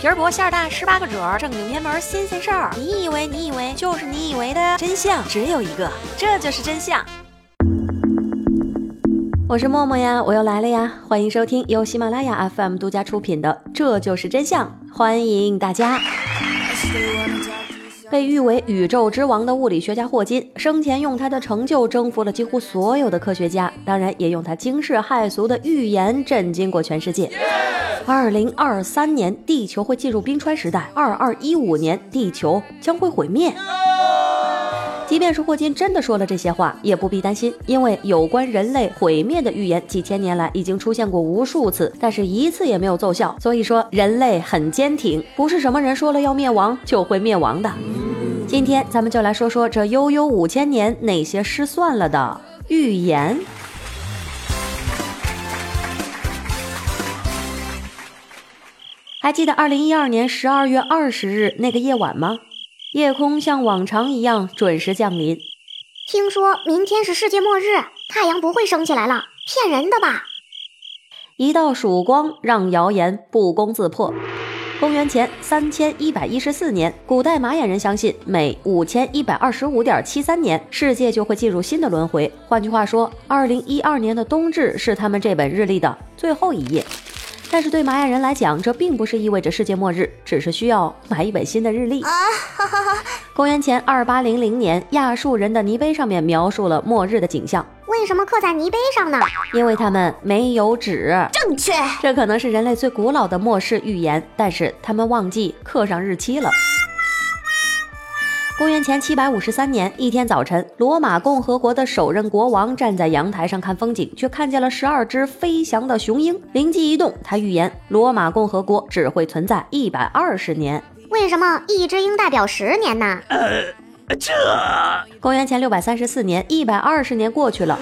皮儿薄馅儿大，十八个褶儿，正经面门新鲜事儿。你以为你以为就是你以为的真相只有一个，这就是真相。我是默默呀，我又来了呀，欢迎收听由喜马拉雅 FM 独家出品的《这就是真相》，欢迎大家。被誉为宇宙之王的物理学家霍金，生前用他的成就征服了几乎所有的科学家，当然也用他惊世骇俗的预言震惊过全世界。二零二三年，地球会进入冰川时代；二二一五年，地球将会毁灭。即便是霍金真的说了这些话，也不必担心，因为有关人类毁灭的预言，几千年来已经出现过无数次，但是一次也没有奏效。所以说，人类很坚挺，不是什么人说了要灭亡就会灭亡的。今天咱们就来说说这悠悠五千年那些失算了的预言。还记得二零一二年十二月二十日那个夜晚吗？夜空像往常一样准时降临。听说明天是世界末日，太阳不会升起来了，骗人的吧？一道曙光让谣言不攻自破。公元前三千一百一十四年，古代玛雅人相信每五千一百二十五点七三年，世界就会进入新的轮回。换句话说，二零一二年的冬至是他们这本日历的最后一页。但是对玛雅人来讲，这并不是意味着世界末日，只是需要买一本新的日历。啊公元前二八零零年，亚述人的泥碑上面描述了末日的景象。为什么刻在泥碑上呢？因为他们没有纸。正确，这可能是人类最古老的末世预言，但是他们忘记刻上日期了。公元前七百五十三年一天早晨，罗马共和国的首任国王站在阳台上看风景，却看见了十二只飞翔的雄鹰。灵机一动，他预言罗马共和国只会存在一百二十年。为什么一只鹰代表十年呢？这公元前六百三十四年，一百二十年过去了，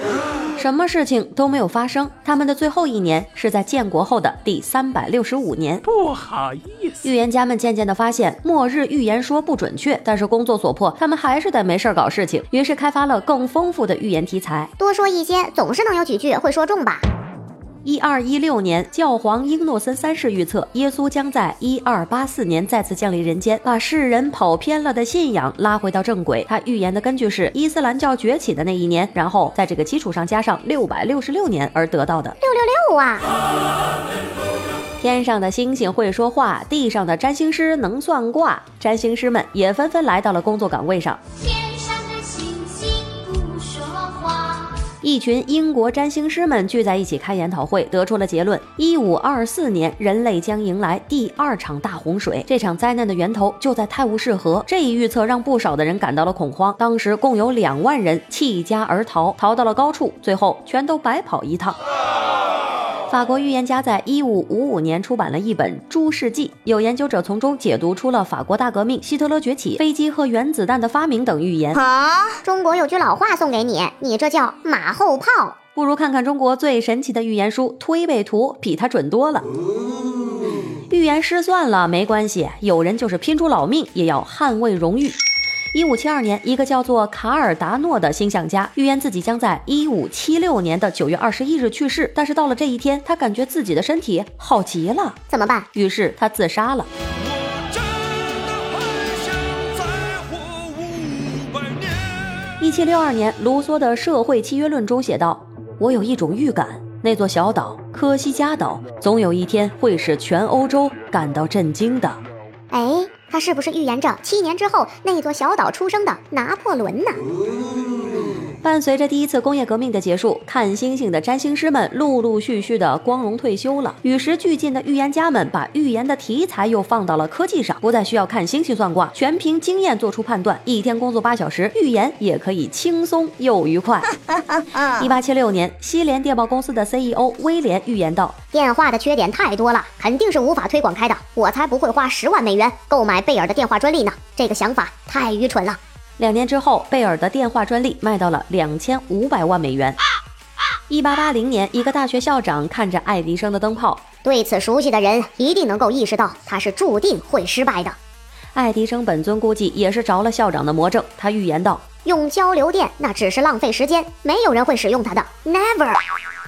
什么事情都没有发生。他们的最后一年是在建国后的第三百六十五年。不好意思，预言家们渐渐的发现末日预言说不准确，但是工作所迫，他们还是得没事搞事情，于是开发了更丰富的预言题材。多说一些，总是能有几句会说中吧。一二一六年，教皇英诺森三世预测耶稣将在一二八四年再次降临人间，把世人跑偏了的信仰拉回到正轨。他预言的根据是伊斯兰教崛起的那一年，然后在这个基础上加上六百六十六年而得到的六六六啊！天上的星星会说话，地上的占星师能算卦，占星师们也纷纷来到了工作岗位上。一群英国占星师们聚在一起开研讨会，得出了结论：一五二四年，人类将迎来第二场大洪水。这场灾难的源头就在泰晤士河。这一预测让不少的人感到了恐慌。当时共有两万人弃家而逃，逃到了高处，最后全都白跑一趟。法国预言家在一五五五年出版了一本《诸世纪》，有研究者从中解读出了法国大革命、希特勒崛起、飞机和原子弹的发明等预言。啊，中国有句老话送给你，你这叫马后炮。不如看看中国最神奇的预言书《推背图》，比它准多了。预言失算了没关系，有人就是拼出老命也要捍卫荣誉。一五七二年，一个叫做卡尔达诺的星象家预言自己将在一五七六年的九月二十一日去世。但是到了这一天，他感觉自己的身体好极了，怎么办？于是他自杀了。一七六二年，卢梭的《社会契约论》中写道：“我有一种预感，那座小岛——科西嘉岛，总有一天会使全欧洲感到震惊的。”哎。他是不是预言着七年之后那座小岛出生的拿破仑呢？伴随着第一次工业革命的结束，看星星的占星师们陆陆续续的光荣退休了。与时俱进的预言家们把预言的题材又放到了科技上，不再需要看星星算卦，全凭经验做出判断。一天工作八小时，预言也可以轻松又愉快。一八七六年，西联电报公司的 CEO 威廉预言道：“电话的缺点太多了，肯定是无法推广开的。我才不会花十万美元购买贝尔的电话专利呢！这个想法太愚蠢了。”两年之后，贝尔的电话专利卖到了两千五百万美元。一八八零年，一个大学校长看着爱迪生的灯泡，对此熟悉的人一定能够意识到，他是注定会失败的。爱迪生本尊估计也是着了校长的魔怔，他预言道：“用交流电那只是浪费时间，没有人会使用它的，never。”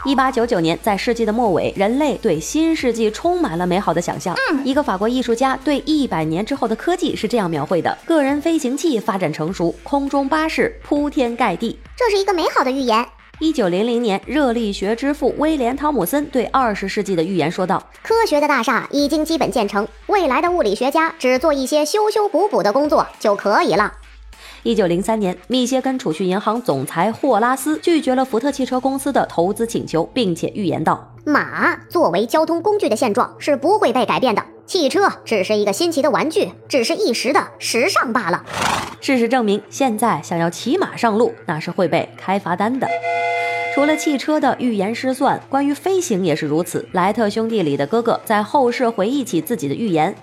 一八九九年，在世纪的末尾，人类对新世纪充满了美好的想象。一个法国艺术家对一百年之后的科技是这样描绘的：个人飞行器发展成熟，空中巴士铺天盖地。这是一个美好的预言。一九零零年，热力学之父威廉·汤姆森对二十世纪的预言说道：“科学的大厦已经基本建成，未来的物理学家只做一些修修补补的工作就可以了。”一九零三年，密歇根储蓄银行总裁霍拉斯拒绝了福特汽车公司的投资请求，并且预言道：“马作为交通工具的现状是不会被改变的，汽车只是一个新奇的玩具，只是一时的时尚罢了。”事实证明，现在想要骑马上路，那是会被开罚单的。除了汽车的预言失算，关于飞行也是如此。莱特兄弟里的哥哥在后世回忆起自己的预言：“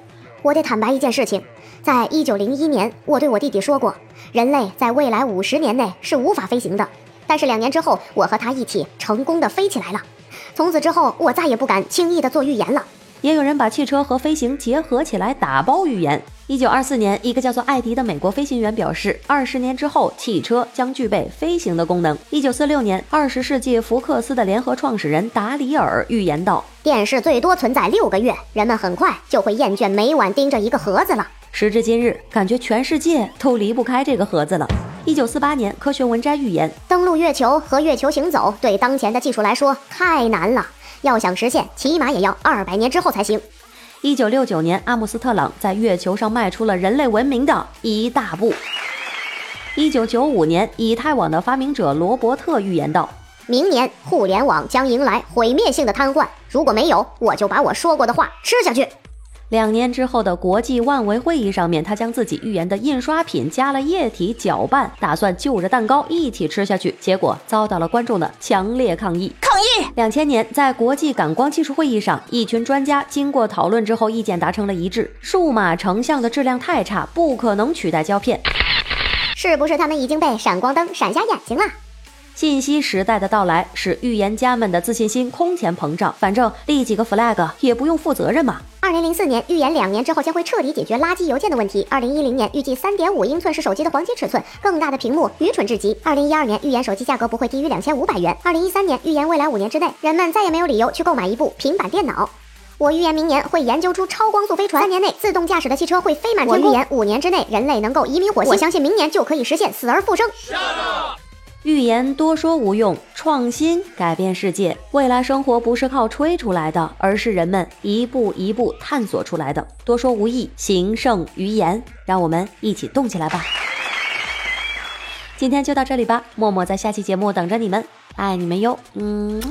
我得坦白一件事情。”在一九零一年，我对我弟弟说过，人类在未来五十年内是无法飞行的。但是两年之后，我和他一起成功的飞起来了。从此之后，我再也不敢轻易的做预言了。也有人把汽车和飞行结合起来打包预言。一九二四年，一个叫做艾迪的美国飞行员表示，二十年之后，汽车将具备飞行的功能。一九四六年，二十世纪福克斯的联合创始人达里尔预言道：“电视最多存在六个月，人们很快就会厌倦每晚盯着一个盒子了。”时至今日，感觉全世界都离不开这个盒子了。一九四八年，科学文摘预言，登陆月球和月球行走对当前的技术来说太难了，要想实现，起码也要二百年之后才行。一九六九年，阿姆斯特朗在月球上迈出了人类文明的一大步。一九九五年，以太网的发明者罗伯特预言道，明年互联网将迎来毁灭性的瘫痪，如果没有，我就把我说过的话吃下去。两年之后的国际万维会议上面，他将自己预言的印刷品加了液体搅拌，打算就着蛋糕一起吃下去，结果遭到了观众的强烈抗议。抗议！两千年，在国际感光技术会议上，一群专家经过讨论之后，意见达成了一致：数码成像的质量太差，不可能取代胶片。是不是他们已经被闪光灯闪瞎眼睛了？信息时代的到来，使预言家们的自信心空前膨胀。反正立几个 flag 也不用负责任嘛。二零零四年预言两年之后将会彻底解决垃圾邮件的问题。二零一零年预计三点五英寸是手机的黄金尺寸，更大的屏幕愚蠢至极。二零一二年预言手机价格不会低于两千五百元。二零一三年预言未来五年之内，人们再也没有理由去购买一部平板电脑。我预言明年会研究出超光速飞船，三年内自动驾驶的汽车会飞满天空。我预言五年之内人类能够移民火星，我相信明年就可以实现死而复生。预言多说无用，创新改变世界。未来生活不是靠吹出来的，而是人们一步一步探索出来的。多说无益，行胜于言。让我们一起动起来吧！今天就到这里吧，默默在下期节目等着你们，爱你们哟，嗯。